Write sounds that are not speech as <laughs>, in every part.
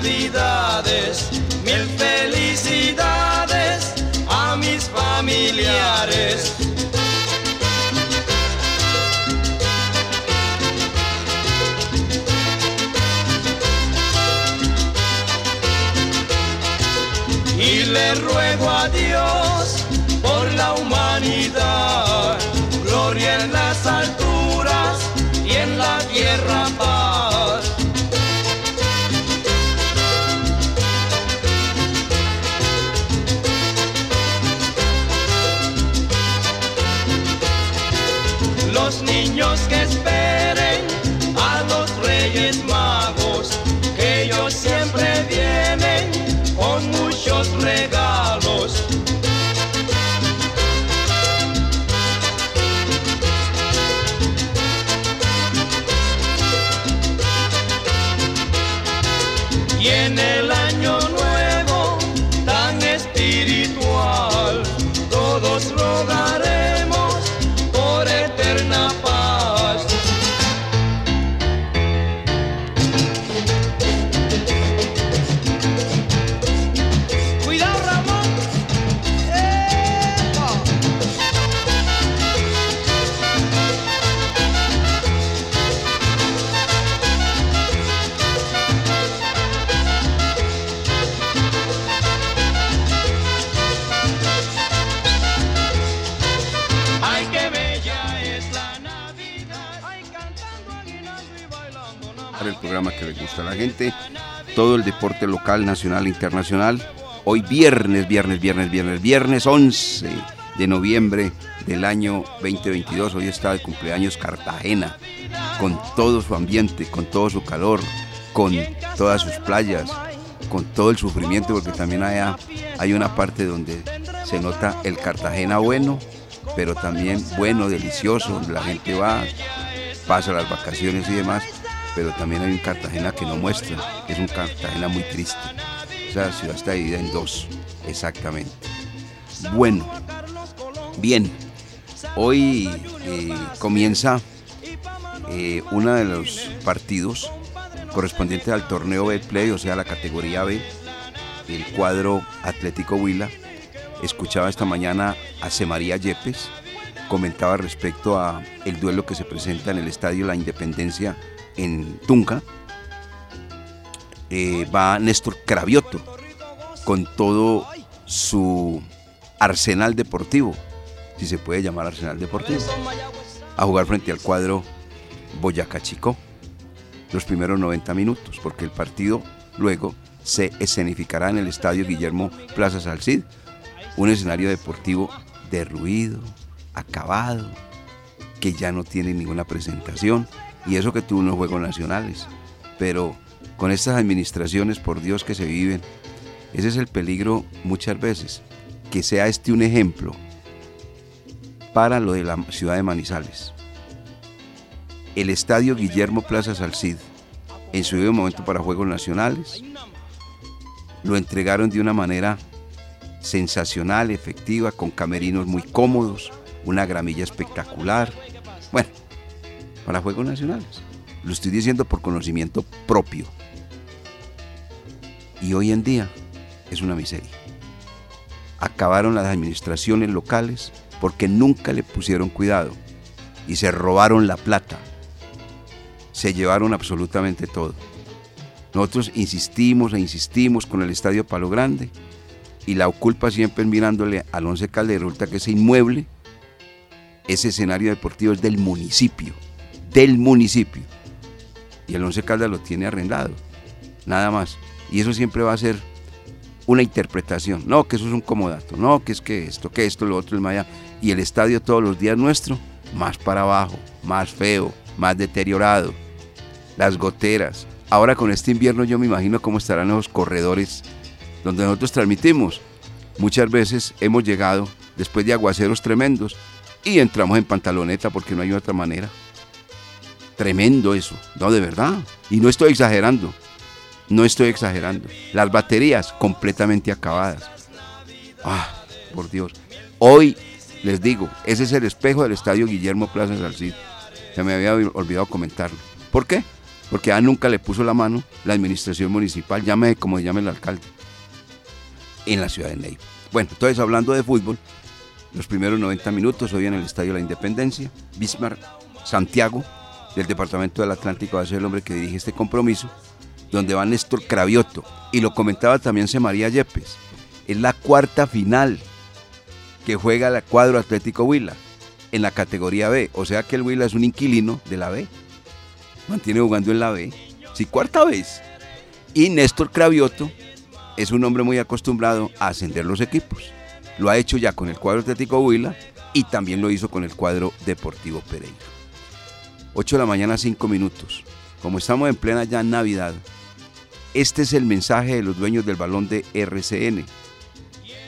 Navidades, todo el deporte local, nacional e internacional. Hoy viernes, viernes, viernes, viernes, viernes 11 de noviembre del año 2022. Hoy está de cumpleaños Cartagena, con todo su ambiente, con todo su calor, con todas sus playas, con todo el sufrimiento, porque también allá hay una parte donde se nota el Cartagena bueno, pero también bueno, delicioso, donde la gente va, pasa las vacaciones y demás, pero también hay un Cartagena que no muestra, que es un Cartagena muy triste. O sea, la ciudad está dividida en dos, exactamente. Bueno, bien, hoy eh, comienza eh, uno de los partidos correspondientes al torneo Betplay, o sea, la categoría B, el cuadro Atlético Huila. Escuchaba esta mañana a C. Yepes, comentaba respecto a el duelo que se presenta en el Estadio La Independencia en Tunca. Eh, va Néstor Cravioto con todo su arsenal deportivo, si se puede llamar arsenal deportivo, a jugar frente al cuadro Boyacá Chico los primeros 90 minutos, porque el partido luego se escenificará en el estadio Guillermo Plaza Salcid, un escenario deportivo derruido, acabado, que ya no tiene ninguna presentación, y eso que tuvo unos Juegos Nacionales. Pero con estas administraciones, por Dios que se viven, ese es el peligro muchas veces, que sea este un ejemplo para lo de la ciudad de Manizales. El estadio Guillermo Plaza Salcid, en su momento para Juegos Nacionales, lo entregaron de una manera sensacional, efectiva, con camerinos muy cómodos, una gramilla espectacular. Bueno, para Juegos Nacionales. Lo estoy diciendo por conocimiento propio. Y hoy en día es una miseria. Acabaron las administraciones locales porque nunca le pusieron cuidado y se robaron la plata. Se llevaron absolutamente todo. Nosotros insistimos e insistimos con el Estadio Palo Grande y la culpa siempre mirándole al Once Caldas. Resulta que ese inmueble, ese escenario deportivo es del municipio, del municipio. Y el Once Caldas lo tiene arrendado, nada más. Y eso siempre va a ser una interpretación. No, que eso es un comodato. No, que es que esto, que esto, lo otro, el maya. Y el estadio todos los días nuestro, más para abajo, más feo, más deteriorado. las goteras. Ahora con este invierno yo me imagino cómo estarán los corredores donde nosotros transmitimos. Muchas veces hemos llegado después de aguaceros tremendos y entramos en pantaloneta porque no hay otra manera. Tremendo eso, no de verdad. Y no estoy exagerando, no estoy exagerando. Las baterías completamente acabadas. Ah, por Dios. Hoy les digo, ese es el espejo del estadio Guillermo Plaza Salcido. Se me había olvidado comentarlo. ¿Por qué? Porque a nunca le puso la mano la administración municipal, llame como llame el alcalde, en la ciudad de Neiva. Bueno, entonces hablando de fútbol, los primeros 90 minutos hoy en el Estadio La Independencia, Bismarck, Santiago, del Departamento del Atlántico, va a ser el hombre que dirige este compromiso, donde va Néstor Cravioto. Y lo comentaba también C. María Yepes. Es la cuarta final que juega el cuadro Atlético Huila en la categoría B. O sea que el Huila es un inquilino de la B. Mantiene jugando en la B. Sí, cuarta vez. Y Néstor Cravioto es un hombre muy acostumbrado a ascender los equipos. Lo ha hecho ya con el cuadro Atlético Huila y también lo hizo con el cuadro Deportivo Pereira. 8 de la mañana, 5 minutos. Como estamos en plena ya Navidad, este es el mensaje de los dueños del balón de RCN,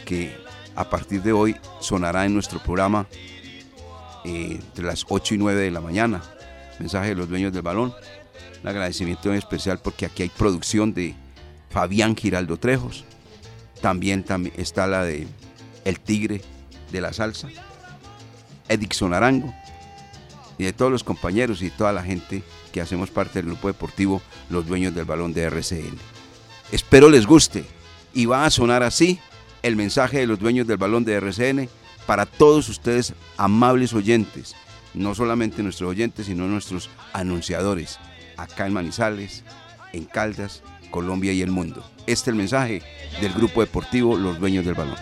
que a partir de hoy sonará en nuestro programa eh, entre las 8 y 9 de la mañana. Mensaje de los dueños del balón. Un agradecimiento en especial porque aquí hay producción de Fabián Giraldo Trejos. También, también está la de El Tigre de la Salsa. Edixon Arango. Y de todos los compañeros y toda la gente que hacemos parte del grupo deportivo Los Dueños del Balón de RCN. Espero les guste. Y va a sonar así el mensaje de los dueños del balón de RCN para todos ustedes, amables oyentes, no solamente nuestros oyentes, sino nuestros anunciadores, acá en Manizales, en Caldas, Colombia y el mundo. Este es el mensaje del grupo deportivo Los Dueños del Balón.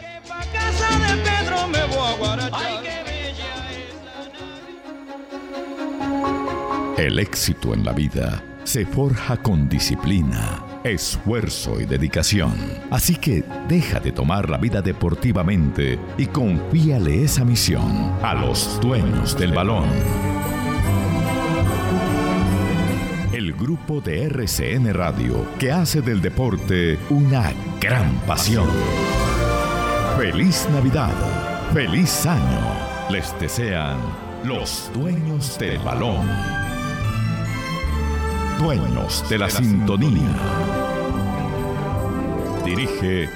El éxito en la vida se forja con disciplina esfuerzo y dedicación. Así que deja de tomar la vida deportivamente y confíale esa misión a los dueños del balón. El grupo de RCN Radio que hace del deporte una gran pasión. Feliz Navidad, feliz año. Les desean los dueños del balón dueños de la sintonía. Dirige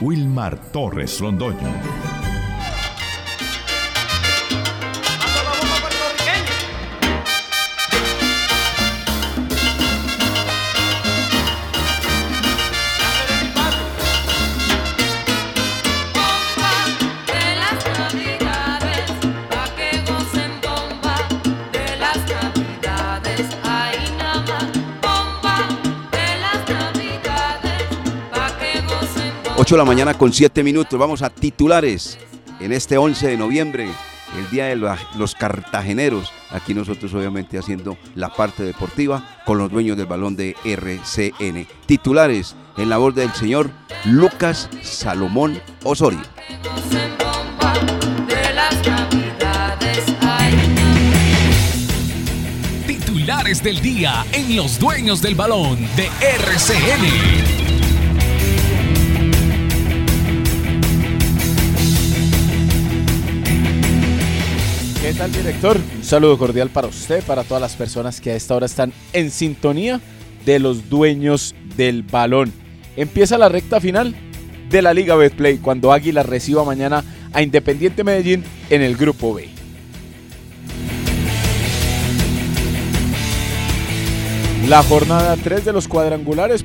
Wilmar Torres Londoño. 8 de la mañana con 7 minutos. Vamos a titulares en este 11 de noviembre, el Día de los Cartageneros. Aquí nosotros obviamente haciendo la parte deportiva con los dueños del balón de RCN. Titulares en la voz del señor Lucas Salomón Osorio. Titulares del día en los dueños del balón de RCN. ¿Qué tal, director? Un saludo cordial para usted, para todas las personas que a esta hora están en sintonía de los dueños del balón. Empieza la recta final de la Liga Betplay cuando Águila reciba mañana a Independiente Medellín en el Grupo B. La jornada 3 de los cuadrangulares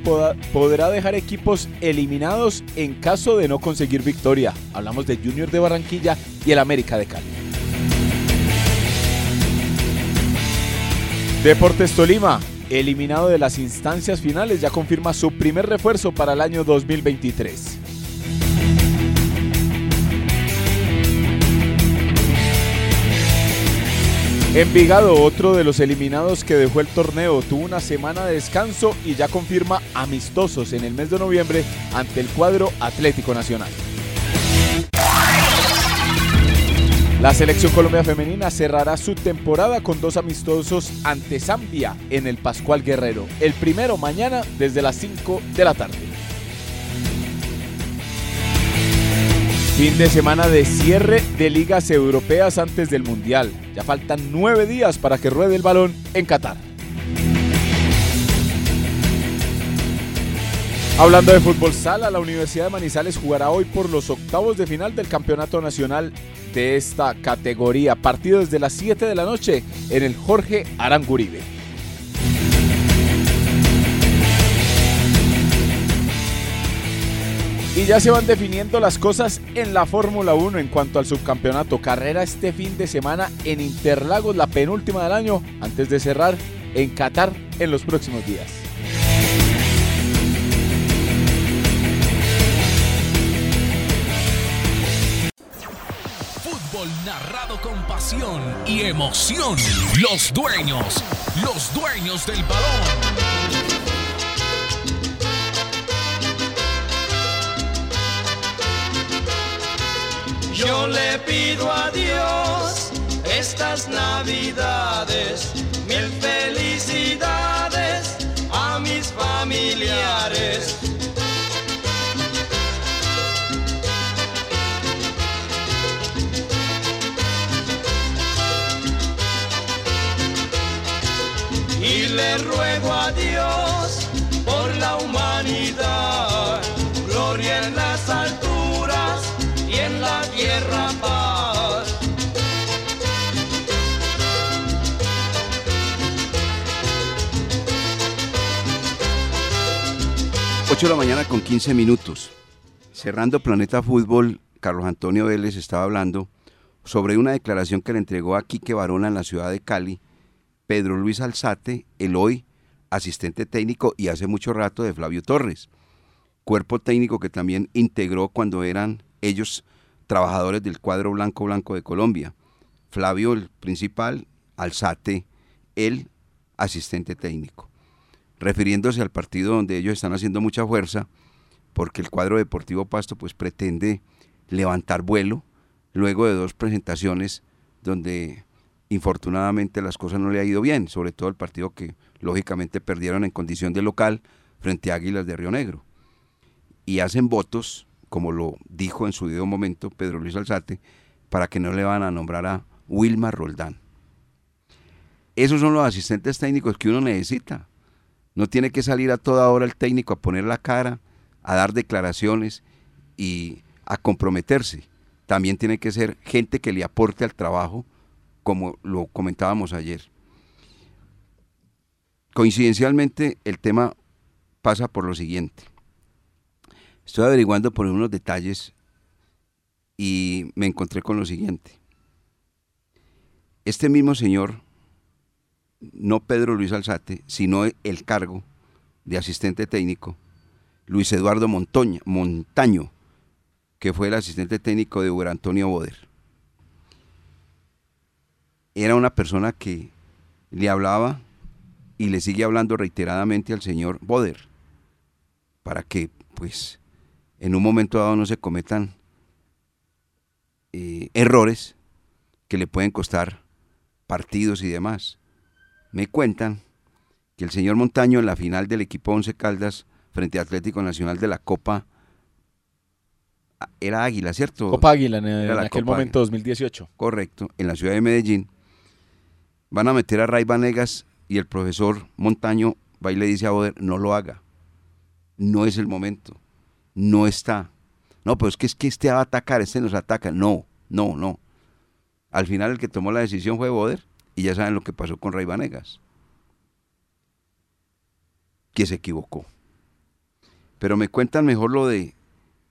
podrá dejar equipos eliminados en caso de no conseguir victoria. Hablamos de Junior de Barranquilla y el América de Cali. Deportes Tolima, eliminado de las instancias finales, ya confirma su primer refuerzo para el año 2023. Envigado, otro de los eliminados que dejó el torneo, tuvo una semana de descanso y ya confirma amistosos en el mes de noviembre ante el cuadro Atlético Nacional. La selección Colombia femenina cerrará su temporada con dos amistosos ante Zambia en el Pascual Guerrero. El primero mañana desde las 5 de la tarde. Fin de semana de cierre de ligas europeas antes del Mundial. Ya faltan nueve días para que ruede el balón en Qatar. Hablando de fútbol sala, la Universidad de Manizales jugará hoy por los octavos de final del Campeonato Nacional de esta categoría. Partido desde las 7 de la noche en el Jorge Aranguribe. Y ya se van definiendo las cosas en la Fórmula 1 en cuanto al subcampeonato. Carrera este fin de semana en Interlagos, la penúltima del año, antes de cerrar en Qatar en los próximos días. Pasión y emoción. Los dueños, los dueños del balón. Yo le pido a Dios estas navidades, mil felicidades a mis familiares. Ruego a Dios por la humanidad, gloria en las alturas y en la tierra paz. Ocho de la mañana con 15 minutos. Cerrando Planeta Fútbol, Carlos Antonio Vélez estaba hablando sobre una declaración que le entregó a Quique Barona en la ciudad de Cali, Pedro Luis Alzate, el hoy asistente técnico y hace mucho rato de Flavio Torres, cuerpo técnico que también integró cuando eran ellos trabajadores del cuadro blanco blanco de Colombia. Flavio el principal, Alzate el asistente técnico. Refiriéndose al partido donde ellos están haciendo mucha fuerza, porque el cuadro deportivo Pasto pues pretende levantar vuelo luego de dos presentaciones donde infortunadamente las cosas no le ha ido bien, sobre todo el partido que lógicamente perdieron en condición de local frente a Águilas de Río Negro. Y hacen votos, como lo dijo en su debido momento Pedro Luis Alzate, para que no le van a nombrar a Wilma Roldán. Esos son los asistentes técnicos que uno necesita. No tiene que salir a toda hora el técnico a poner la cara, a dar declaraciones y a comprometerse. También tiene que ser gente que le aporte al trabajo, como lo comentábamos ayer. Coincidencialmente, el tema pasa por lo siguiente. Estoy averiguando por unos detalles y me encontré con lo siguiente. Este mismo señor, no Pedro Luis Alzate, sino el cargo de asistente técnico, Luis Eduardo Montoña, Montaño, que fue el asistente técnico de Hugo Antonio Boder. Era una persona que le hablaba y le sigue hablando reiteradamente al señor Boder para que, pues, en un momento dado no se cometan eh, errores que le pueden costar partidos y demás. Me cuentan que el señor Montaño en la final del equipo Once Caldas frente a Atlético Nacional de la Copa era Águila, ¿cierto? Copa Águila en, aquel Copa momento 2018. Correcto, en la ciudad de Medellín. Van a meter a Ray Vanegas y el profesor Montaño va y le dice a Boder, no lo haga. No es el momento. No está. No, pero es que es que este va a atacar, este nos ataca. No, no, no. Al final el que tomó la decisión fue Boder y ya saben lo que pasó con Ray Vanegas. Que se equivocó. Pero me cuentan mejor lo de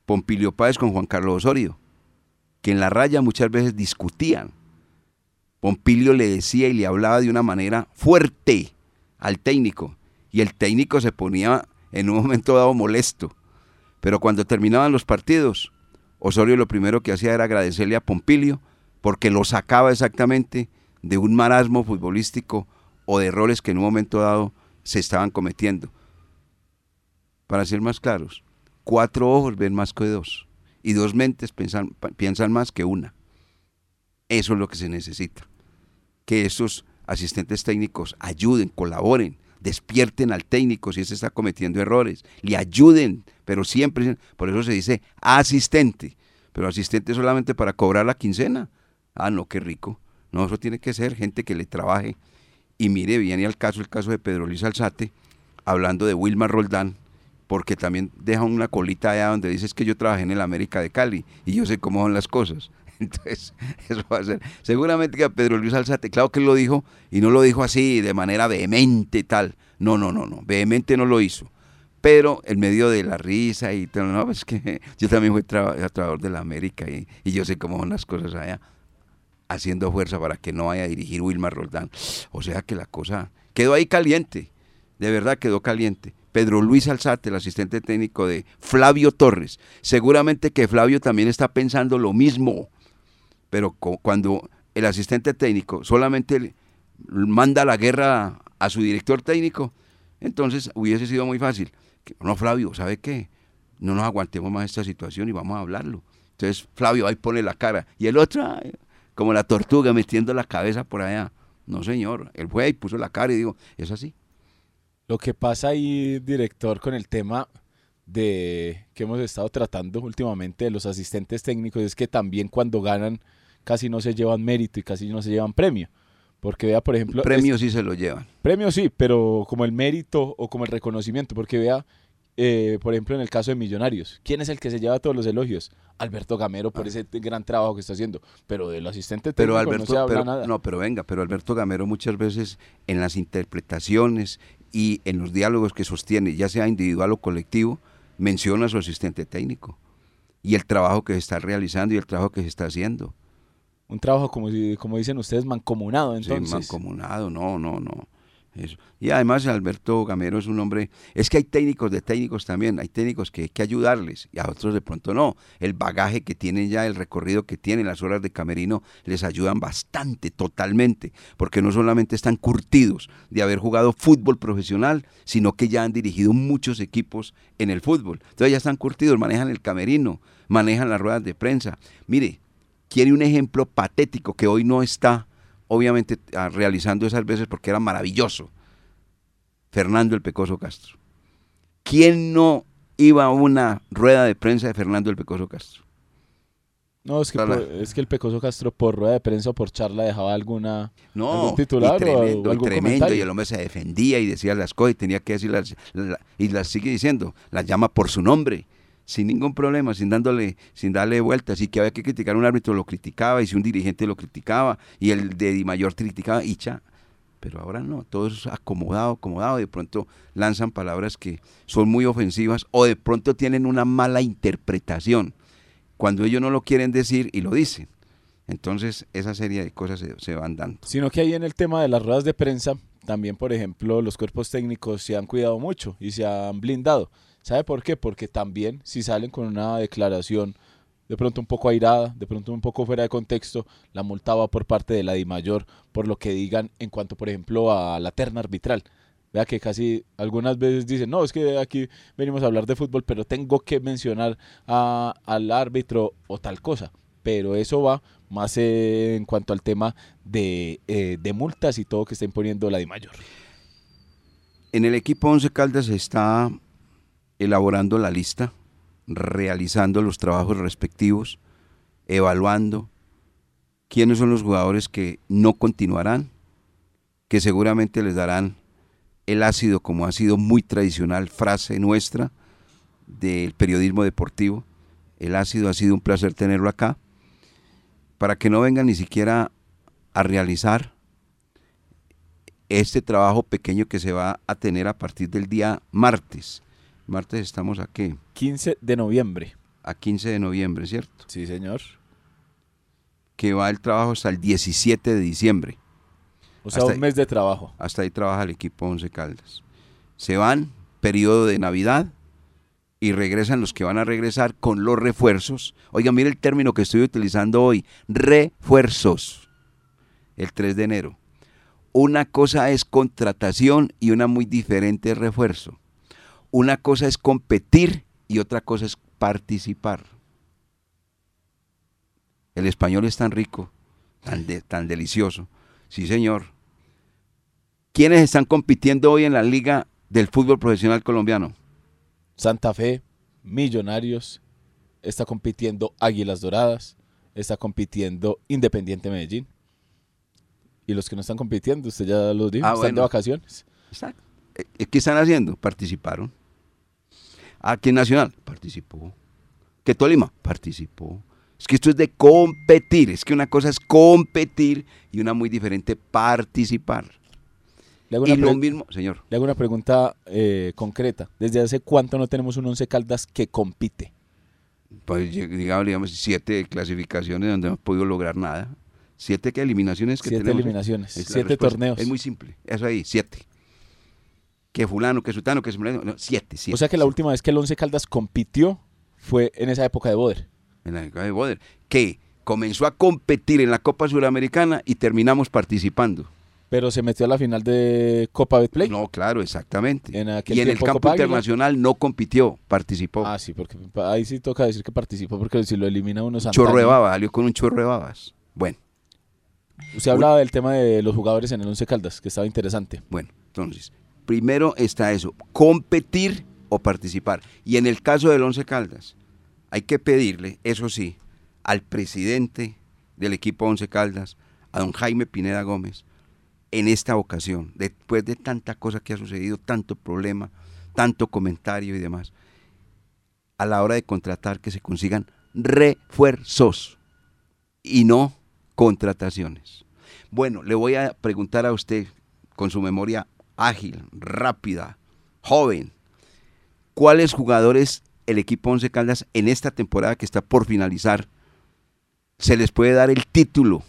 Pompilio Páez con Juan Carlos Osorio, que en la raya muchas veces discutían. Pompilio le decía y le hablaba de una manera fuerte al técnico, y el técnico se ponía en un momento dado molesto. Pero cuando terminaban los partidos, Osorio lo primero que hacía era agradecerle a Pompilio porque lo sacaba exactamente de un marasmo futbolístico o de errores que en un momento dado se estaban cometiendo. Para ser más claros, cuatro ojos ven más que dos y dos mentes piensan, piensan más que una. Eso es lo que se necesita. Que esos asistentes técnicos ayuden, colaboren, despierten al técnico si ese está cometiendo errores, le ayuden, pero siempre, por eso se dice asistente, pero asistente solamente para cobrar la quincena. Ah, no, qué rico. No, eso tiene que ser gente que le trabaje. Y mire, viene al caso el caso de Pedro Luis Alzate, hablando de Wilmar Roldán, porque también deja una colita allá donde dices que yo trabajé en el América de Cali y yo sé cómo son las cosas. <laughs> Entonces, eso va a ser. Seguramente que a Pedro Luis Alzate, claro que lo dijo, y no lo dijo así de manera vehemente y tal. No, no, no, no, vehemente no lo hizo. Pero en medio de la risa y tal, no, es que <laughs> yo también fui trabajador de la América y, y, yo sé cómo son las cosas allá, haciendo fuerza para que no vaya a dirigir Wilmar Roldán. O sea que la cosa quedó ahí caliente, de verdad quedó caliente. Pedro Luis Alzate, el asistente técnico de Flavio Torres. Seguramente que Flavio también está pensando lo mismo, pero cuando el asistente técnico solamente manda la guerra a su director técnico, entonces hubiese sido muy fácil. No, Flavio, ¿sabe qué? No nos aguantemos más esta situación y vamos a hablarlo. Entonces Flavio ahí pone la cara y el otro, como la tortuga, metiendo la cabeza por allá. No, señor, él fue y puso la cara y dijo, es así. Lo que pasa ahí, director, con el tema de que hemos estado tratando últimamente de los asistentes técnicos es que también cuando ganan casi no se llevan mérito y casi no se llevan premio. Porque vea, por ejemplo... Premios sí se lo llevan. Premios sí, pero como el mérito o como el reconocimiento, porque vea, eh, por ejemplo, en el caso de Millonarios, ¿quién es el que se lleva todos los elogios? Alberto Gamero por ah. ese gran trabajo que está haciendo, pero del asistente técnico pero no se habla nada. No, pero venga, pero Alberto Gamero muchas veces en las interpretaciones y en los diálogos que sostiene, ya sea individual o colectivo, menciona a su asistente técnico y el trabajo que se está realizando y el trabajo que se está haciendo. Un trabajo, como, como dicen ustedes, mancomunado entonces. Sí, mancomunado, no, no, no. Y además Alberto Gamero es un hombre, es que hay técnicos de técnicos también, hay técnicos que hay que ayudarles y a otros de pronto no. El bagaje que tienen ya, el recorrido que tienen, las horas de camerino, les ayudan bastante, totalmente, porque no solamente están curtidos de haber jugado fútbol profesional, sino que ya han dirigido muchos equipos en el fútbol. Entonces ya están curtidos, manejan el camerino, manejan las ruedas de prensa. Mire, quiere un ejemplo patético que hoy no está obviamente ah, realizando esas veces porque era maravilloso. Fernando el Pecoso Castro. ¿Quién no iba a una rueda de prensa de Fernando el Pecoso Castro? No, es que, es que el Pecoso Castro por rueda de prensa o por charla dejaba alguna no, algún titular y tremendo, o, y tremendo, y el hombre se defendía y decía las cosas y tenía que decirlas, y las sigue diciendo, las llama por su nombre sin ningún problema, sin dándole, sin darle vueltas, y que había que criticar a un árbitro lo criticaba, y si un dirigente lo criticaba, y el de Di Mayor criticaba, y ya. Pero ahora no, todo es acomodado, acomodado, de pronto lanzan palabras que son muy ofensivas, o de pronto tienen una mala interpretación, cuando ellos no lo quieren decir y lo dicen. Entonces, esa serie de cosas se, se van dando. Sino que ahí en el tema de las ruedas de prensa, también, por ejemplo, los cuerpos técnicos se han cuidado mucho y se han blindado ¿Sabe por qué? Porque también si salen con una declaración de pronto un poco airada, de pronto un poco fuera de contexto, la multa va por parte de la DIMAYOR por lo que digan en cuanto, por ejemplo, a la terna arbitral. Vea que casi algunas veces dicen, no, es que aquí venimos a hablar de fútbol, pero tengo que mencionar al árbitro o tal cosa. Pero eso va más en cuanto al tema de, eh, de multas y todo que está imponiendo la DIMAYOR. En el equipo Once Caldas está elaborando la lista, realizando los trabajos respectivos, evaluando quiénes son los jugadores que no continuarán, que seguramente les darán el ácido, como ha sido muy tradicional frase nuestra del periodismo deportivo. El ácido ha sido un placer tenerlo acá, para que no vengan ni siquiera a realizar este trabajo pequeño que se va a tener a partir del día martes Martes estamos aquí. 15 de noviembre. A 15 de noviembre, ¿cierto? Sí, señor. Que va el trabajo hasta el 17 de diciembre. O sea, un mes de trabajo. Hasta ahí trabaja el equipo Once Caldas. Se van, periodo de Navidad, y regresan los que van a regresar con los refuerzos. Oiga, mire el término que estoy utilizando hoy, refuerzos. El 3 de enero. Una cosa es contratación y una muy diferente es refuerzo. Una cosa es competir y otra cosa es participar. El español es tan rico tan, de- tan delicioso. Sí, señor. ¿Quiénes están compitiendo hoy en la liga del fútbol profesional colombiano? Santa Fe, Millonarios, está compitiendo Águilas Doradas, está compitiendo Independiente Medellín. Y los que no están compitiendo, usted ya los dijo, Ah, están de vacaciones. Exacto. Eh, ¿Qué están haciendo? Participaron. Aquí en Nacional participó. Que Tolima participó. Es que esto es de competir. Es que una cosa es competir y una muy diferente participar. Le hago Y una, lo pre- mismo, señor. le hago una pregunta eh, concreta. ¿Desde hace cuánto no tenemos un Once Caldas que compite? Pues digamos, digamos, siete clasificaciones donde no hemos podido lograr nada. Siete que eliminaciones que Siete tenemos. eliminaciones, siete respuesta. torneos. Es muy simple. Eso ahí, siete. Que fulano, que sutano, que sutano. No, siete, siete. o sea que la siete. última vez que el Once Caldas compitió fue en esa época de Boder. en la época de Boder, que comenzó a competir en la Copa Suramericana y terminamos participando. Pero se metió a la final de Copa Betplay. No, claro, exactamente. En y en el campo Copa Águila. internacional no compitió, participó. Ah, sí, porque ahí sí toca decir que participó, porque si lo elimina uno chorro de baba, salió con un chorro de babas. Bueno, Usted hablaba del tema de los jugadores en el Once Caldas, que estaba interesante. bueno, entonces, primero está eso, competir o participar. Y en el caso del Once Caldas, hay que pedirle, eso sí, al presidente del equipo Once Caldas, a don Jaime Pineda Gómez, en esta ocasión, después de tanta cosa que ha sucedido, tanto problema, tanto comentario y demás, a la hora de contratar que se consigan refuerzos y no contrataciones. Bueno, le voy a preguntar a usted, con su memoria ágil, rápida, joven, ¿cuáles jugadores el equipo Once Caldas en esta temporada que está por finalizar se les puede dar el título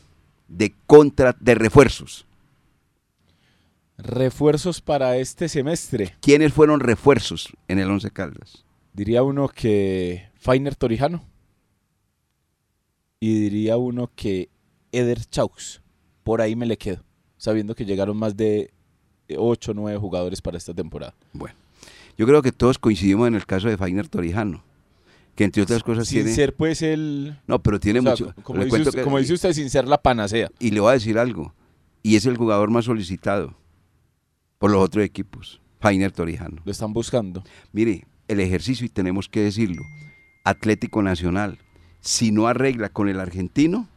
de contra de refuerzos? Refuerzos para este semestre. ¿Quiénes fueron refuerzos en el Once Caldas? Diría uno que Fainer Torijano. Y diría uno que Eder Chaux. Por ahí me le quedo. Sabiendo que llegaron más de 8 o 9 jugadores para esta temporada. Bueno, yo creo que todos coincidimos en el caso de Fainer Torijano, que entre otras cosas Sin tiene... ser pues el... No, pero tiene o sea, mucho... como, dice usted, que- como dice usted, sin ser la panacea. Y le voy a decir algo, y es el jugador más solicitado por los otros equipos, Fainer Torijano. Lo están buscando. Mire, el ejercicio, y tenemos que decirlo, Atlético Nacional, si no arregla con el argentino,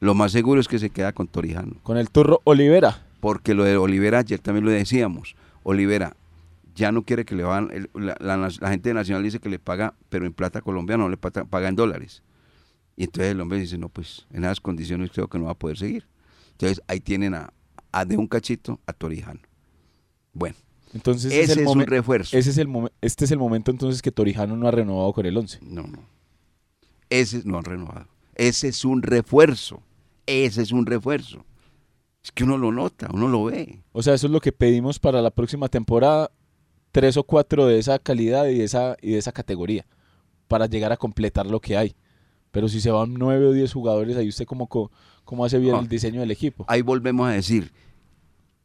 lo más seguro es que se queda con Torijano. Con el Turro Olivera. Porque lo de Olivera, ayer también lo decíamos, Olivera ya no quiere que le van, el- la, la- la gente de Nacional dice que le paga, pero en plata colombiana, no le paga, paga en dólares. Y entonces el hombre dice, no, pues en esas condiciones creo que no va a poder seguir. Entonces ahí tienen a, a de un cachito a Torijano. Bueno, Entonces ese es es, el un refuerzo. ese es el este es el momento entonces que Torijano no ha renovado con el 11. No, no. Ese no han renovado. Ese es un refuerzo. Ese es un refuerzo. Es que uno lo nota, uno lo ve. O sea, eso es lo que pedimos para la próxima temporada. Tres o cuatro de esa calidad y de esa, y de esa categoría. Para llegar a completar lo que hay. Pero si se van nueve o diez jugadores, ahí usted cómo, co- cómo hace bien Ah. el diseño del equipo. Ahí volvemos a decir,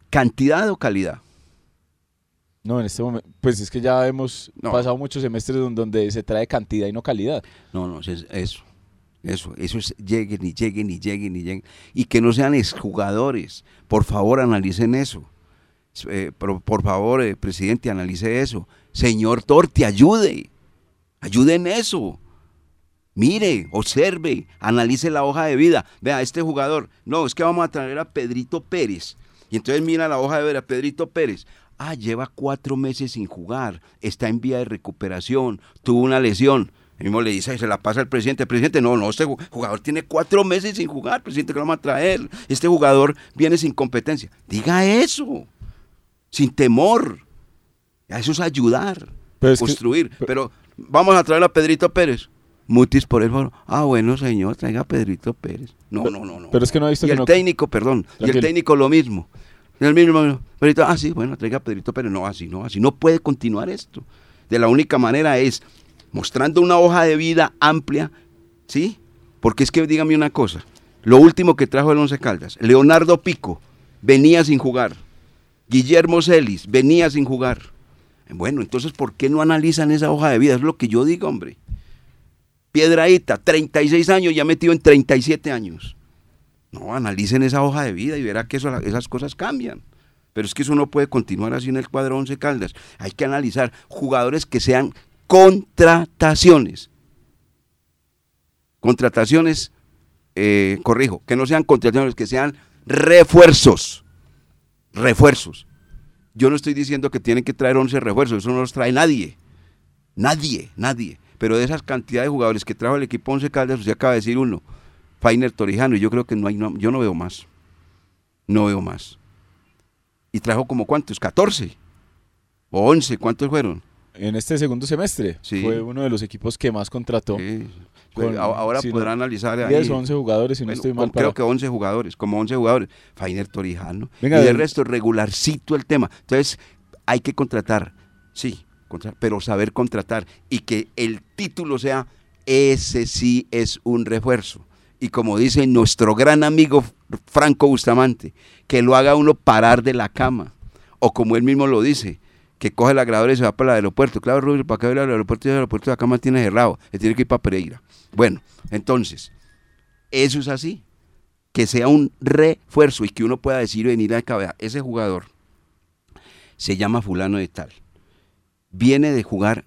¿cantidad o calidad? No, en este momento, pues es que ya hemos No. pasado muchos semestres don- donde se trae cantidad y no calidad. No, no, es eso. Eso, eso es lleguen y lleguen y lleguen y lleguen. Y que no sean exjugadores. Por favor, analicen eso. Eh, por, favor, eh, presidente, analice eso. Señor Torti, ayude. Ayude en eso. Mire, observe, analice la hoja de vida. Vea, este jugador, no, es que vamos a traer a Pedrito Pérez. Y entonces mira la hoja de vida, Pedrito Pérez. Ah, lleva cuatro meses sin jugar, está en vía de recuperación, tuvo una lesión. El mismo le dice, se la pasa al presidente. Presidente, no, no, este ju- jugador tiene cuatro meses sin jugar, presidente, que lo vamos a traer. Este jugador viene sin competencia. Diga eso, sin temor. Eso es ayudar, que- construir. Pero vamos a traer a Pedrito Pérez. Mutis por el favor. Ah, bueno, señor, traiga a Pedrito Pérez. No, no, no, no. Pero es que no ha visto y el no- técnico, perdón. Y el técnico lo mismo. Y el mismo, Pedrito, ah, sí, bueno, traiga a Pedrito Pérez. No, así no, así no puede continuar esto. De la única manera es mostrando una hoja de vida amplia, ¿sí? Porque es que dígame una cosa. Lo último que trajo el Once Caldas, Leonardo Pico venía sin jugar. Guillermo Celis venía sin jugar. Bueno, entonces, ¿por qué no analizan esa hoja de vida? Es lo que yo digo, hombre. Piedraíta, 36 años, ya metido en 37 años. No, analicen esa hoja de vida y verá que esas cosas cambian. Pero es que eso no puede continuar así en el cuadro 11 Caldas. Hay que analizar jugadores que sean contrataciones. Contrataciones, eh, corrijo, que no sean contrataciones, que sean refuerzos. Refuerzos. Yo no estoy diciendo que tienen que traer 11 refuerzos, eso no los trae nadie. Nadie, nadie. Pero de esas cantidades de jugadores que trajo el equipo 11 Caldas, usted acaba de decir uno, Fainer Torijano, y yo creo que no hay, yo no veo más. No veo más. Y trajo como cuántos, 14 o 11, ¿cuántos fueron? En este segundo semestre fue uno de los equipos que más contrató. Pues, ahora podrá analizar ahí. 10 o 11 jugadores, si no estoy mal. Creo que 11 jugadores, como 11 jugadores. Fainer Torijano. y el resto, regularcito el tema. Entonces, hay que contratar, sí, pero saber contratar. Y que el título sea, ese sí es un refuerzo. Y como dice nuestro gran amigo Franco Bustamante, que lo haga uno parar de la cama. O como él mismo lo dice, que coge la grabadora y se va para el aeropuerto. Claro, Rubio, para acá el aeropuerto y el aeropuerto de acá más tiene cerrado. Él tiene que ir para Pereira. Bueno, entonces, eso es así. Que sea un refuerzo y que uno pueda decir, venir a cabeza, ese jugador se llama fulano de tal. Viene de jugar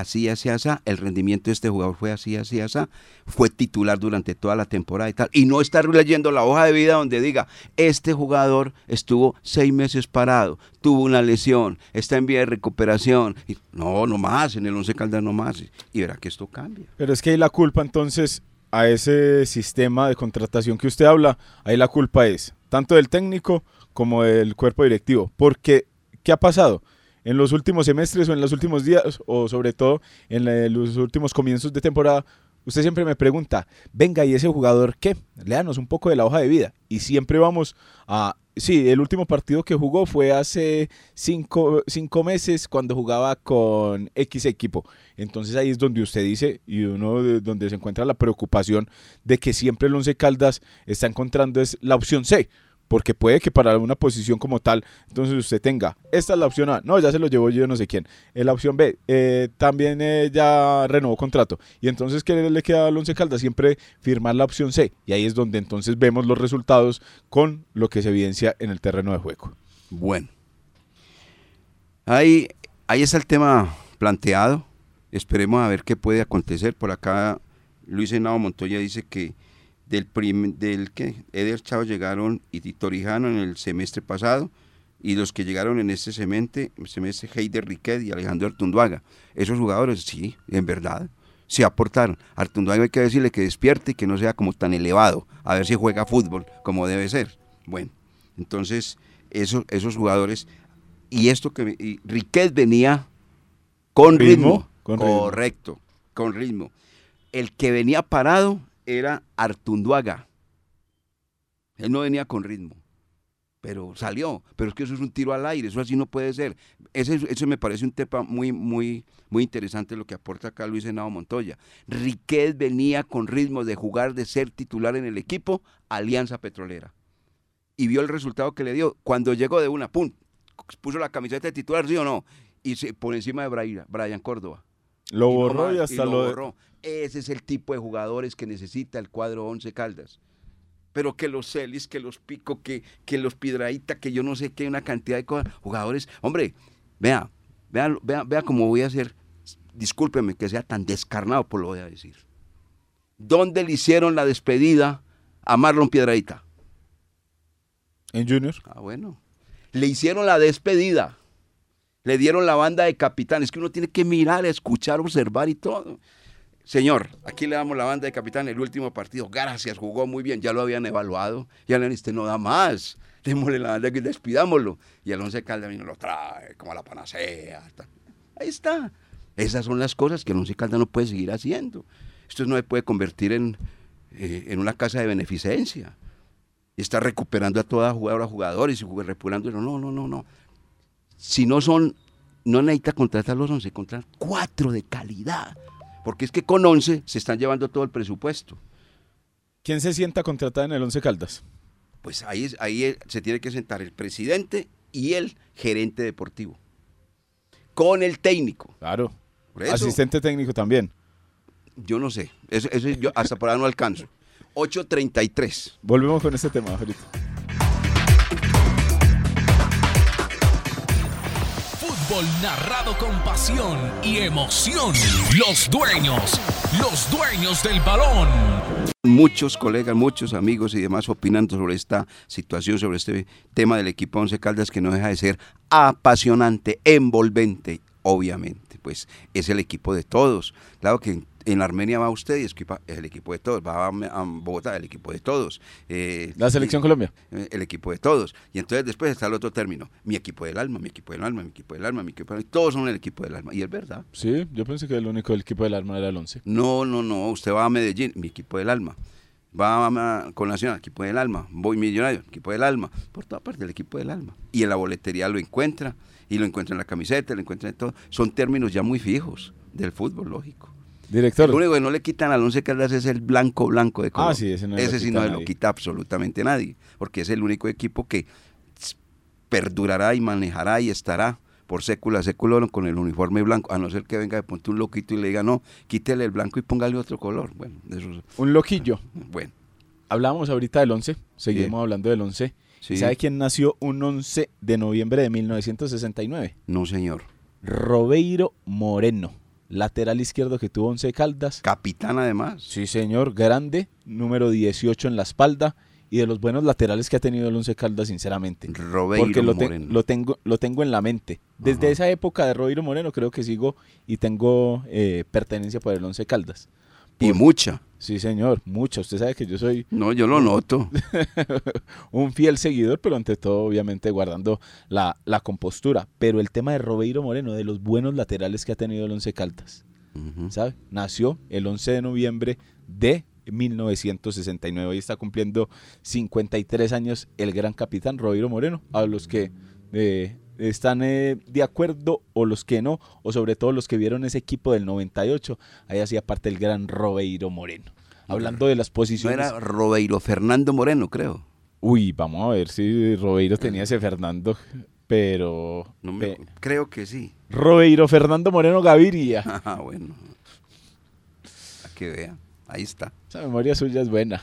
así, así, así, el rendimiento de este jugador fue así, así, así, fue titular durante toda la temporada y tal. Y no estar leyendo la hoja de vida donde diga, este jugador estuvo seis meses parado, tuvo una lesión, está en vía de recuperación. No, no más, en el Once Caldas no más. Y verá que esto cambia. Pero es que ahí la culpa entonces a ese sistema de contratación que usted habla, ahí la culpa es tanto del técnico como del cuerpo directivo. Porque, ¿qué ha pasado? En los últimos semestres o en los últimos días o sobre todo en los últimos comienzos de temporada, usted siempre me pregunta, venga, ¿y ese jugador qué? Léanos un poco de la hoja de vida. Y siempre vamos a... Sí, el último partido que jugó fue hace cinco, cinco meses cuando jugaba con X equipo. Entonces ahí es donde usted dice y uno donde se encuentra la preocupación de que siempre el Once Caldas está encontrando es la opción C porque puede que para una posición como tal, entonces usted tenga, esta es la opción A, no, ya se lo llevó yo no sé quién, en la opción B, eh, también eh, ya renovó contrato, y entonces ¿qué le queda al Once Caldas? Siempre firmar la opción C, y ahí es donde entonces vemos los resultados con lo que se evidencia en el terreno de juego. Bueno, ahí, ahí está el tema planteado, esperemos a ver qué puede acontecer, por acá Luis Henao Montoya dice que del, del que Eder Chao llegaron y Torijano en el semestre pasado y los que llegaron en este semestre, semestre Heider Riquet y Alejandro Artunduaga. Esos jugadores, sí, en verdad, se aportaron. Artunduaga hay que decirle que despierte y que no sea como tan elevado, a ver si juega fútbol como debe ser. Bueno, entonces esos, esos jugadores, y esto que y Riquet venía con ritmo, correcto, con ritmo. El que venía parado era Artunduaga. Él no venía con ritmo, pero salió. Pero es que eso es un tiro al aire, eso así no puede ser. Ese, me parece un tema muy, muy, muy interesante lo que aporta acá Luis Henao Montoya. Riquet venía con ritmo de jugar, de ser titular en el equipo, Alianza Petrolera. Y vio el resultado que le dio. Cuando llegó de una, pum, puso la camiseta de titular, sí o no, y se por encima de Brian Córdoba. Lo borró y, hasta lo, borró. Ese es el tipo de jugadores que necesita el cuadro Once Caldas. Pero que los Celis, que los Pico, que, que los Piedraíta, que yo no sé qué, una cantidad de cosas. Jugadores, hombre, vea, vea, vea, vea cómo voy a hacer. Discúlpeme que sea tan descarnado por lo voy a decir. ¿Dónde le hicieron la despedida a Marlon Piedraíta? En Junior. Ah, bueno. Le hicieron la despedida le dieron la banda de capitán. Es que uno tiene que mirar, escuchar, observar y todo. Señor, aquí le damos la banda de capitán el último partido. Gracias, jugó muy bien. Ya lo habían evaluado. Ya le este no da más. Démosle la banda y despidámoslo. Y el Once Caldas vino lo trae como a la panacea. Ahí está. Esas son las cosas que el Once Caldas no puede seguir haciendo. Esto no se puede convertir en, eh, en una casa de beneficencia. Y está recuperando a toda jugadora, jugadores y recuperando. No, no, no, no si no son, no necesita contratar los 11, contratar cuatro de calidad. Porque es que con 11 se están llevando todo el presupuesto. ¿Quién se sienta contratado en el 11 Caldas? Pues ahí, ahí se tiene que sentar el presidente y el gerente deportivo. Con el técnico. Claro. Asistente técnico también. Yo no sé. Eso, yo hasta por ahí no alcanzo. <laughs> 8.33. Volvemos con este tema ahorita. Narrado con pasión y emoción. Los dueños, los dueños del balón. Muchos colegas, muchos amigos y demás opinando sobre esta situación, sobre este tema del equipo Once Caldas que no deja de ser apasionante, envolvente, obviamente. Pues es el equipo de todos. Claro que en Armenia va usted y es el equipo de todos. Va a, Bogotá, el equipo de todos. Eh, la selección Colombia. Eh, el equipo de todos. Y entonces después está el otro término. Mi equipo del alma, mi equipo del alma, mi equipo del alma, mi equipo del alma. Todos son el equipo del alma. Y es verdad. Sí, yo pensé que el único del equipo del alma era el 11. No, no, no. Usted va a Medellín, mi equipo del alma. Va a, con Nacional, equipo del alma. Voy millonario, equipo del alma. Por toda parte, el equipo del alma. Y en la boletería lo encuentra. Y lo encuentra en la camiseta, lo encuentra en todo. Son términos ya muy fijos del fútbol, lógico. Director. Lo único que no le quitan al Once Caldas es el blanco blanco de color. Ah, sí, ese no Ese sí no lo quita absolutamente nadie, porque es el único equipo que perdurará y manejará y estará por sécula século con el uniforme blanco, a no ser que venga de pronto un loquito y le diga, no, quítele el blanco y póngale otro color. Bueno, eso Un loquillo. Bueno. Hablábamos ahorita del 11, seguimos hablando del 11. ¿Sabe quién nació un 11 de noviembre de 1969? No, señor. Robeiro Moreno lateral izquierdo que tuvo Once Caldas. Capitán además. Sí, señor, grande, número 18 en la espalda y de los buenos laterales que ha tenido el Once Caldas, sinceramente. Robeiro Porque lo, Moreno. lo, tengo, lo tengo en la mente. Desde esa época de Robeiro Moreno creo que sigo y tengo eh, pertenencia por el Once Caldas. Y mucha. Sí, señor, mucha. Usted sabe que yo soy... No, yo lo noto. <laughs> un fiel seguidor, pero ante todo, obviamente, guardando la, compostura. Pero el tema de Robeiro Moreno, de los buenos laterales que ha tenido el Once Caldas, ¿sabe? Nació el 11 de noviembre de 1969. Hoy está cumpliendo 53 años el gran capitán Robeiro Moreno, a los que... Eh, están eh, de acuerdo o los que no, o sobre todo los que vieron ese equipo del 98, ahí hacía parte el gran Robeiro Moreno. Hablando de las posiciones. No era Robeiro Fernando Moreno, creo. Uy, vamos a ver si Robeiro tenía ese Fernando, pero. No creo que sí. Robeiro Fernando Moreno Gaviria. <laughs> Ah, bueno. A que vea, ahí está. Esa memoria suya es buena.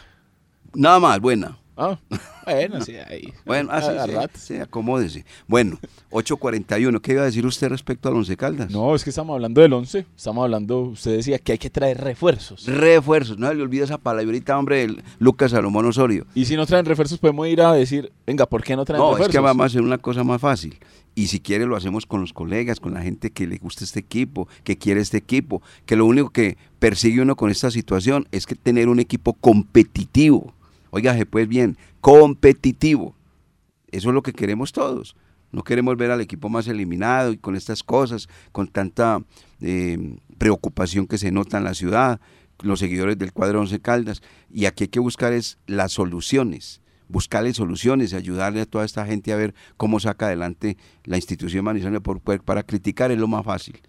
Nada más, buena. Ah, bueno, sí, ahí. Bueno, así ah, sí, acomódese. Bueno, 8.41, ¿qué iba a decir usted respecto al Once Caldas? No, es que estamos hablando del Once, estamos hablando, usted decía que hay que traer refuerzos. Refuerzos, no se le olvida esa palabrita, hombre, el Lucas Salomón Osorio. Y si no traen refuerzos, podemos ir a decir, venga, ¿por qué no traen refuerzos? No, es que vamos a hacer una cosa más fácil. Y si quiere lo hacemos con los colegas, con la gente que le gusta este equipo, que quiere este equipo, que lo único que persigue uno con esta situación es que tener un equipo competitivo Óigase pues bien, competitivo. Eso es lo que queremos todos. No queremos ver al equipo más eliminado y con estas cosas, con tanta eh, preocupación que se nota en la ciudad, los seguidores del cuadro Once Caldas. Y aquí hay que buscar es las soluciones, buscarle soluciones ayudarle a toda esta gente a ver cómo saca adelante la institución manizana por para criticar es lo más fácil.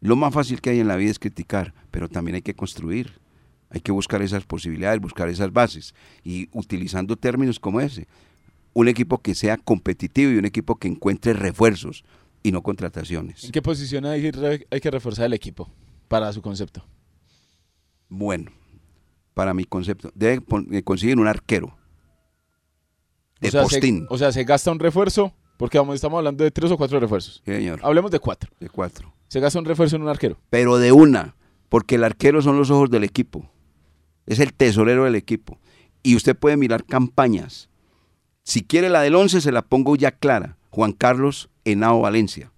Lo más fácil que hay en la vida es criticar, pero también hay que construir. Hay que buscar esas posibilidades, buscar esas bases y utilizando términos como ese. Un equipo que sea competitivo y un equipo que encuentre refuerzos y no contrataciones. ¿En qué posición hay, que reforzar el equipo para su concepto? Bueno, para mi concepto, debe eh, conseguir un arquero. De o sea, postín. Se, o sea, se gasta un refuerzo, porque vamos, estamos hablando de tres o cuatro refuerzos. Sí, señor. Hablemos de cuatro. De cuatro. Se gasta un refuerzo en un arquero. Pero de una, porque el arquero son los ojos del equipo es el tesorero del equipo. Y usted puede mirar campañas. Si quiere la del 11, se la pongo ya clara. Juan Carlos Henao Valencia.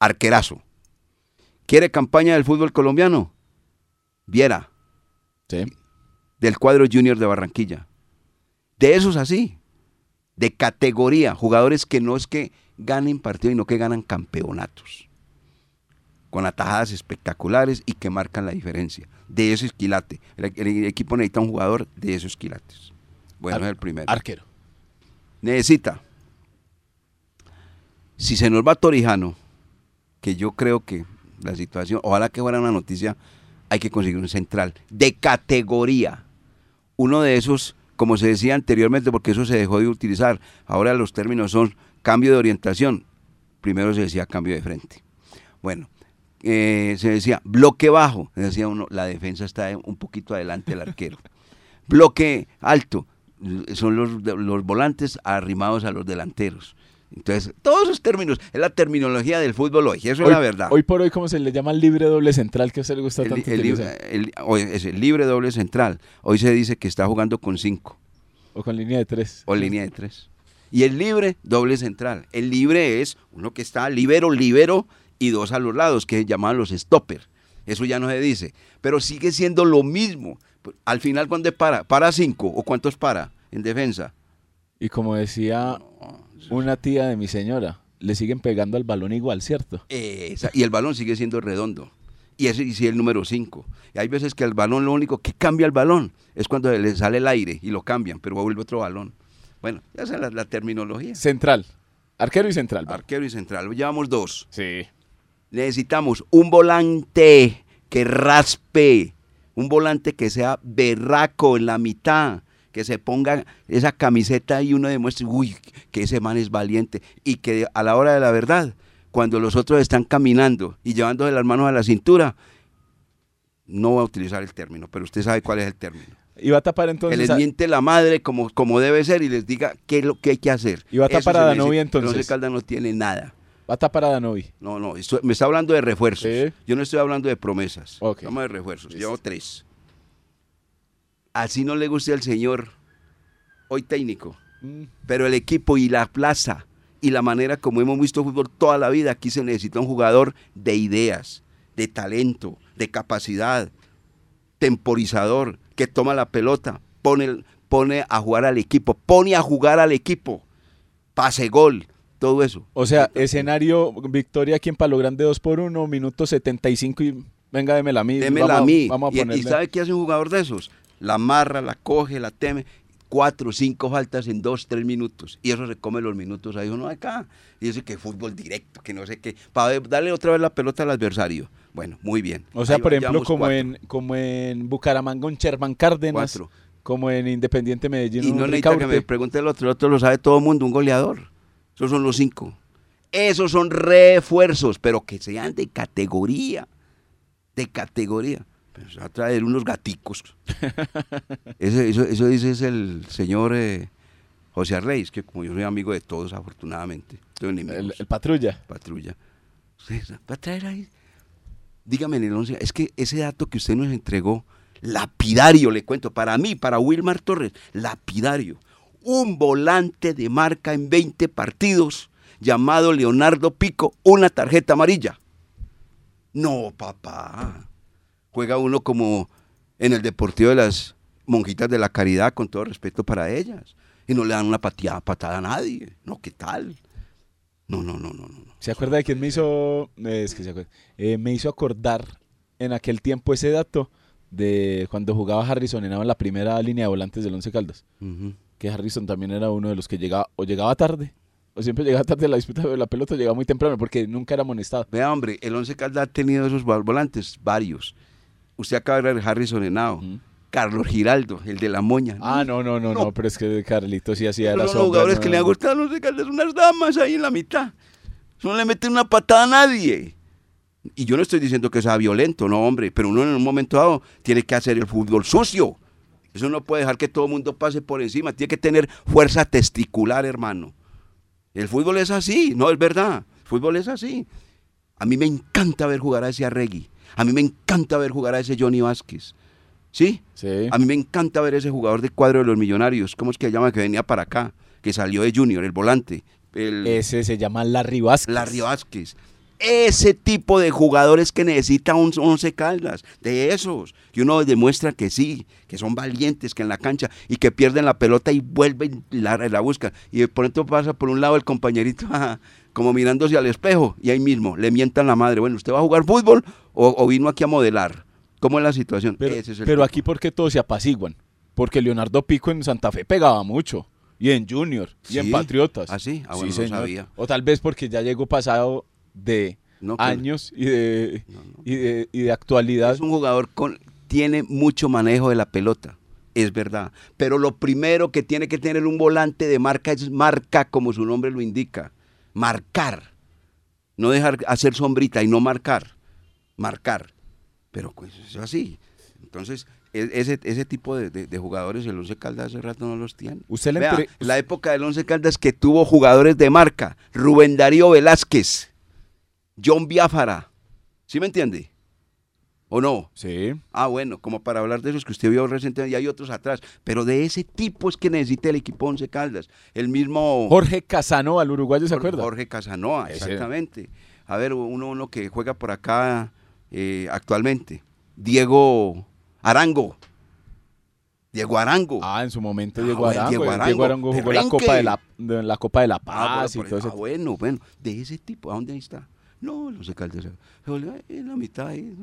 Arquerazo. ¿Quiere campaña del fútbol colombiano? Viera. Sí. Del cuadro junior de Barranquilla. De esos así. De categoría. Jugadores que no es que ganen partidos, sino que ganan campeonatos con atajadas espectaculares y que marcan la diferencia de ese esquilate. El, equipo necesita un jugador de esos esquilates. Bueno, es el primero. Arquero. Necesita. Si se nos va Torijano, que yo creo que la situación, ojalá que fuera una noticia, hay que conseguir un central de categoría. Uno de esos, como se decía anteriormente, porque eso se dejó de utilizar, ahora los términos son cambio de orientación. Primero se decía cambio de frente. Bueno, eh, se decía bloque bajo, decía uno, la defensa está un poquito adelante del arquero. bloque alto, son los, los volantes arrimados a los delanteros. Entonces, todos esos términos, es la terminología del fútbol hoy, eso es la verdad. Hoy por hoy, ¿cómo se le llama el libre doble central que a usted le gusta el, tanto? el, utilizar? el- hoy es el libre doble central. Hoy se dice que está jugando con cinco o con línea de tres. o línea de tres. Y el libre doble central. El libre es uno que está libero, libero y dos a los lados, que se llaman los stopper. Eso ya no se dice. Pero sigue siendo lo mismo. Al final, ¿cuándo para? ¿Para cinco? ¿O cuántos para en defensa? Y como decía una tía de mi señora, le siguen pegando al balón igual, ¿cierto? Esa- y el balón sigue siendo redondo. Y ese sí es el número 5. Y hay veces que el balón, lo único que cambia el balón es cuando le sale el aire y lo cambian, pero vuelve otro balón. Bueno, esa es la, la terminología. Central. Arquero y central. Arquero y central. Llevamos dos. Sí. Necesitamos un volante que raspe, un volante que sea berraco en la mitad, que se ponga esa camiseta y uno demuestre, uy, que ese man es valiente. Y que a la hora de la verdad, cuando los otros están caminando y llevándose las manos a la cintura, no va a utilizar el término, pero usted sabe cuál es el término. Y va a tapar que entonces. les a- miente la madre como, como debe ser y les diga qué es lo que hay que hacer. Y va a Eso tapar a Danovi, necesita. entonces. El Once Caldas no tiene nada. Va a tapar a Danovi. No, no, me está hablando de refuerzos. Yo no estoy hablando de promesas. Ok. Hablamos de refuerzos. Llevo tres. Así no le guste al señor, hoy técnico, Mm. pero el equipo y la plaza y la manera como hemos visto fútbol toda la vida, aquí se necesita un jugador de ideas, de talento, de capacidad, temporizador, que toma la pelota, pone, pone a jugar al equipo, pone a jugar al equipo, pase gol, todo eso. O sea, escenario, victoria aquí en Palo Grande 2 por 1, minuto 75 y venga, démela a mí. Démela vamos, a mí. Vamos a Y- y, ponerle. sabe qué hace un jugador de esos? La amarra, la coge, la teme. Cuatro, cinco faltas en dos, tres minutos. Y eso se come los minutos ahí uno acá. Y dice que fútbol directo, que no sé qué. Para darle otra vez la pelota al adversario. Bueno, muy bien. O sea, Ahí por ejemplo, como cuatro. en, como en Bucaramanga, un Sherman Cárdenas, Cuatro. como en Independiente Medellín, Y no necesita que me pregunte el otro. El otro lo sabe todo el mundo, un goleador. Esos son los cinco. Esos son refuerzos, pero que sean de categoría. De categoría. Pero se va a traer unos gaticos. <laughs> Eso, eso dice es el señor eh, José Arreis, que como yo soy amigo de todos, afortunadamente. El, el patrulla. patrulla. Va a traer ahí. Dígame en el 11, es que ese dato que usted nos entregó, lapidario, le cuento, para mí, para Wilmar Torres, lapidario. Un volante de marca en 20 partidos llamado Leonardo Pico, una tarjeta amarilla. No, papá. Juega uno como en el Deportivo de las Monjitas de la Caridad, con todo respeto para ellas. Y no le dan una pateada, patada a nadie. No, ¿qué tal? No, no, no, no, no. ¿Se acuerda de quién me hizo? eh, es que se acuerda. Eh, me hizo acordar en aquel tiempo ese dato de cuando jugaba Harrison en la primera línea de volantes del Once Caldas. Que Harrison también era uno de los que llegaba o llegaba tarde o siempre llegaba tarde a la disputa de la pelota, llegaba muy temprano porque nunca era amonestado. Vea, hombre, el Once Caldas ha tenido esos vol- volantes, varios. Usted acaba de ver Harrison Henao. Carlos Giraldo, el de la moña. Ah, no, no, no, no, No. pero es que Carlitos sí hacía la son los jugadores no, que le han no. gustado al Once Caldas, unas damas ahí en la mitad. No le meten una patada a nadie. Y yo no estoy diciendo que sea violento, no, hombre, pero uno en un momento dado tiene que hacer el fútbol sucio. Eso no puede dejar que todo el mundo pase por encima, tiene que tener fuerza testicular, hermano. El fútbol es así, no es verdad. El fútbol es así. A mí me encanta ver jugar a ese Arregui. A mí me encanta ver jugar a ese Johnny Vázquez. ¿Sí? Sí. A mí me encanta ver ese jugador de cuadro de los millonarios. ¿Cómo es que se llama? Que venía para acá, que salió de Junior, el volante. El Ese se llama Larry Vázquez. Larry Vázquez. Ese tipo de jugadores que necesita un once caldas, de esos. Y uno demuestra que sí, que son valientes, que en la cancha y que pierden la pelota y vuelven la, la buscan. Y de pronto pasa por un lado el compañerito, ajá, <laughs> como mirándose al espejo, y ahí mismo le mientan la madre. Bueno, ¿usted va a jugar fútbol o, o vino aquí a modelar? ¿Cómo es la situación? Pero, Ese es el pero tipo. aquí, ¿por qué todos se apaciguan? Porque Leonardo Pico en Santa Fe pegaba mucho. Y en Junior. Y en Sí. Patriotas. ¿Ah, sí? Ah, bueno, no señor. sabía. O tal vez porque ya llegó pasado de No, años y de, No, no. y de, y de actualidad. Es un jugador con tiene mucho manejo de la pelota, es verdad. Pero lo primero que tiene que tener un volante de marca es marca, como su nombre lo indica. Marcar. No dejar hacer sombrita y no marcar. Marcar. Pero pues es así. Entonces, e- ese, ese tipo de, de- de jugadores el Once Caldas hace rato no los tiene. Usted Vea, la época del Once Caldas que tuvo jugadores de marca, Rubén Darío Velázquez, John Biafara, ¿sí me entiende? ¿O no? Sí. Ah, bueno, como para hablar de esos que usted vio recientemente, y hay otros atrás, pero de ese tipo es que necesita el equipo Once Caldas. El mismo Jorge Casanova, el uruguayo, ¿se acuerda? Jorge Casanova, Ese. exactamente. A ver, uno, uno que juega por acá eh, actualmente. Diego Arango. Diego Arango. Ah, en su momento Ah, Diego bueno, Arango. Diego Diego Arango, Arango, jugó la. Copa de la, de la Copa de la Ah, bueno, Paz y todo ese ah, bueno, bueno, de ese tipo, ¿a dónde ahí está? No, no sé Caldas. Se volvió ahí en la mitad ahí.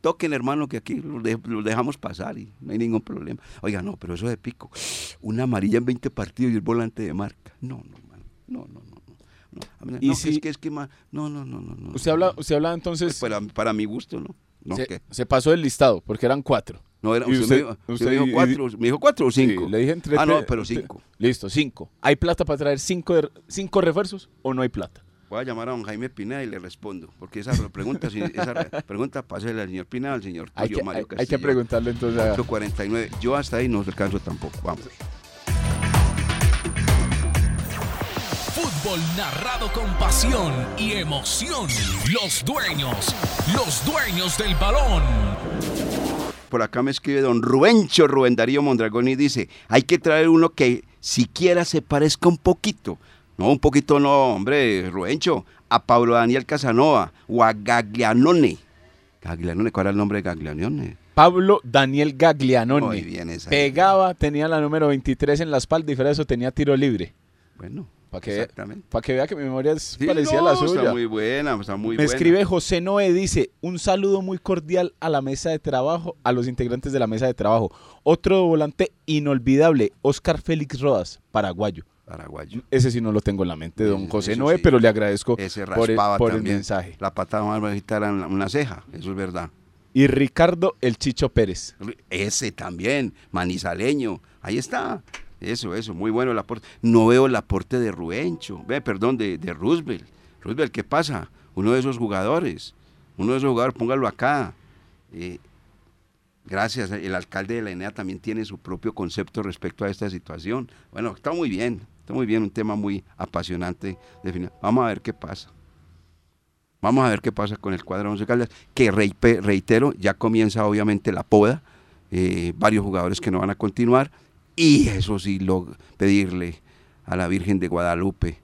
Toquen, hermano, que aquí los, de- los dejamos pasar y no hay ningún problema. Oiga, no, pero eso de pico. Una amarilla en 20 partidos y el volante de marca. No, no. No, no, no. no. No, Y no, si- es que es que ma- no, no, no, no, no. Usted habla, usted habla entonces, Pues para, para mi gusto, ¿no? No, se, se pasó el listado, porque eran cuatro. No, era, usted, usted- me, dijo, usted me dijo y- cuatro, ¿me dijo cuatro o cinco? Sí, le dije entre Ah, no, pero cinco. Listo, cinco. ¿Hay plata para traer cinco, cinco refuerzos o no hay plata? Voy a llamar a don Jaime Pineda y le respondo, porque esa pregunta, esa re- pregunta pásela al señor Pineda, al señor Hay Tulio que, Mario hay, hay que Castillo. preguntarle entonces a... 849. Yo hasta ahí no alcanzo tampoco. Vamos. Fútbol narrado con pasión y emoción. Los dueños, los dueños del balón. Por acá me escribe don Rubencho Rubén Darío Mondragón y dice, hay que traer uno que siquiera se parezca un poquito. No, un poquito no, hombre, Rubencho. A Pablo Daniel Casanova o a Gaglianone. Gaglianone, ¿cuál era el nombre de Gaglianone? Pablo Daniel Gaglianone. Muy bien esa. Pegaba, tenía la número 23 en la espalda y fuera de eso tenía tiro libre. Bueno, Para que, para que vea que mi memoria es Sí, parecida no, a la suya. Está muy buena, está muy Me buena. escribe José Noé, dice, un saludo muy cordial a la mesa de trabajo, a los integrantes de la mesa de trabajo. Otro volante inolvidable, Oscar Félix Rodas, paraguayo. Paraguayo. Ese sí no lo tengo en la mente, don José eso Noé, sí. pero le agradezco Ese por, el, por el mensaje. La patada más bajita era una, ceja, eso es verdad. Y Ricardo El Chicho Pérez. Ese también, manizaleño. Ahí está. Eso, eso, muy bueno el aporte. No veo el aporte de Rubencho, ve, perdón, de, de Roosevelt. Roosevelt, ¿qué pasa? Uno de esos jugadores, uno de esos jugadores, póngalo acá. Eh, gracias, el alcalde de la ENEA también tiene su propio concepto respecto a esta situación. Bueno, está muy bien, está muy bien, un tema muy apasionante. defini- Vamos a ver qué pasa. Vamos a ver qué pasa con el cuadro Once Caldas, que reitero, ya comienza obviamente la poda, eh, varios jugadores que no van a continuar, y eso sí, lo, pedirle a la Virgen de Guadalupe,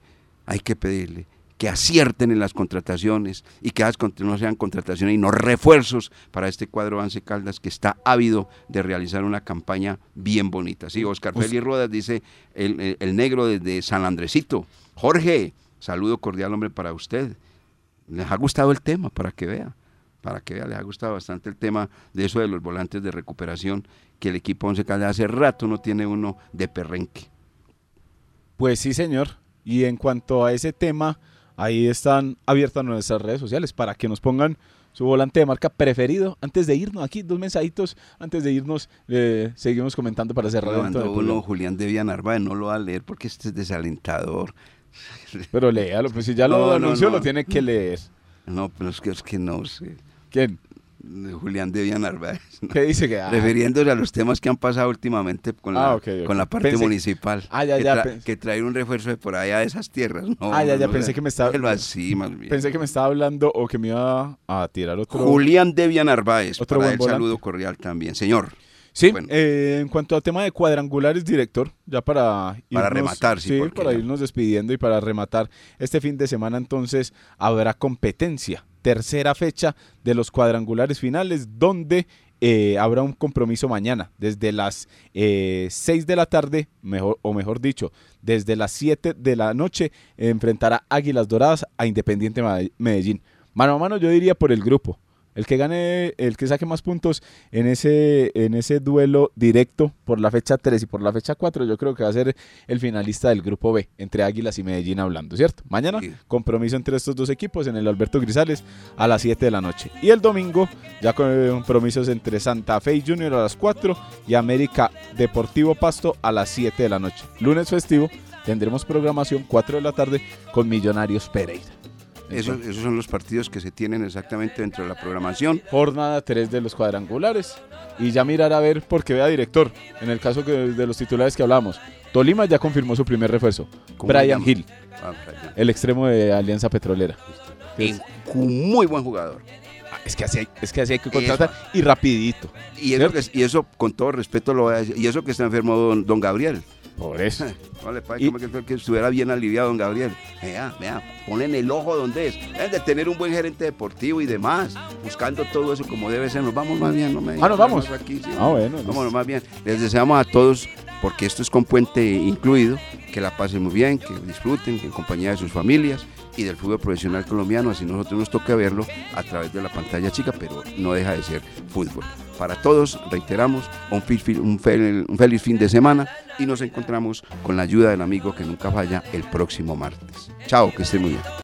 hay que pedirle que acierten en las contrataciones y que no sean contrataciones y no refuerzos para este cuadro Once Caldas que está ávido de realizar una campaña bien bonita. Sí, Oscar Us- Félix Rodas dice, el, el- el negro desde San Andresito, Jorge, saludo cordial hombre para usted les ha gustado el tema, para que vea, para que vea, les ha gustado bastante el tema de eso de los volantes de recuperación, que el equipo Once Caldas hace rato no tiene uno de perrenque. Pues sí, señor. Y en cuanto a ese tema, ahí están abiertas nuestras redes sociales para que nos pongan su volante de marca preferido. Antes de irnos, aquí dos mensajitos. Antes de irnos, eh, seguimos comentando para cerrar. Dentro del uno. Julián de Villanarváez, no lo va a leer porque este es desalentador. <laughs> Pero léalo, pues si ya lo No, no, anunció, no. lo tiene que leer. No, pero es que, es que no sé. ¿Quién? Julián de Villanarváez. ¿no? ¿Qué dice que? ah, Refiriéndose a los temas que han pasado últimamente con, la, Ah, con la parte Pensé- municipal. Ah, ya, que, tra- traer un refuerzo de por allá de esas tierras. No, Ah, ya, ya, no, pensé que me estaba- así, más bien. Pensé que me estaba hablando o que me iba a tirar otro. Julián Debian Narváez, Otro para buen el saludo cordial también. Señor, Sí, Bueno. eh, en cuanto al tema de cuadrangulares, director, ya para Para rematar, sí, porque para ya- irnos despidiendo y para rematar este fin de semana, entonces habrá competencia, tercera fecha de los cuadrangulares finales, donde eh, habrá un compromiso mañana, desde las 6 de la tarde, mejor, o mejor dicho, desde las 7 de la noche, enfrentará Águilas Doradas a Independiente Medellín. Mano a mano, yo diría por el grupo. El que gane, el que saque más puntos en ese, en ese duelo directo por la fecha 3 y por la fecha 4, yo creo que va a ser el finalista del grupo B, entre Águilas y Medellín hablando, ¿cierto? Mañana, compromiso entre estos dos equipos en el Alberto Grisales a las 7 de la noche. Y el domingo, ya con compromisos entre Santa Fe y Junior a las 4 y América Deportivo Pasto a las 7 de la noche. Lunes festivo, tendremos programación 4 de la tarde con Millonarios Pereira. Esos, esos son los partidos que se tienen exactamente dentro de la programación. Jornada 3 de los cuadrangulares. Y ya mirar a ver, porque vea director, en el caso que, de los titulares que hablamos, Tolima ya confirmó su primer refuerzo. ¿Cómo se Brian? Hill, Ah, el extremo de Alianza Petrolera. Y un muy buen jugador. Ah, Es que así hay, es que, así hay que contratar y rapidito. Y eso, que- y eso, con todo respeto, lo voy a decir. Y eso que está enfermo don, don Gabriel. Por eso. <laughs> Vale, pa, Y- como que, que estuviera bien aliviado don Gabriel. Vea, vea, ponen el ojo donde es. Deben de tener un buen gerente deportivo y demás. Buscando todo eso como debe ser. Nos vamos más bien, no me Ah, nos vamos. Aquí, sí. Ah, bueno. Vámonos más bien. Les deseamos a todos, porque esto es con puente incluido, que la pasen muy bien, que disfruten en compañía de sus familias y del fútbol profesional colombiano. Así nosotros nos toca verlo a través de la pantalla chica, pero no deja de ser fútbol. Para todos, reiteramos, un, feliz fin de semana y nos encontramos con la ayuda del amigo que nunca falla el próximo martes. Chao, que estén muy bien.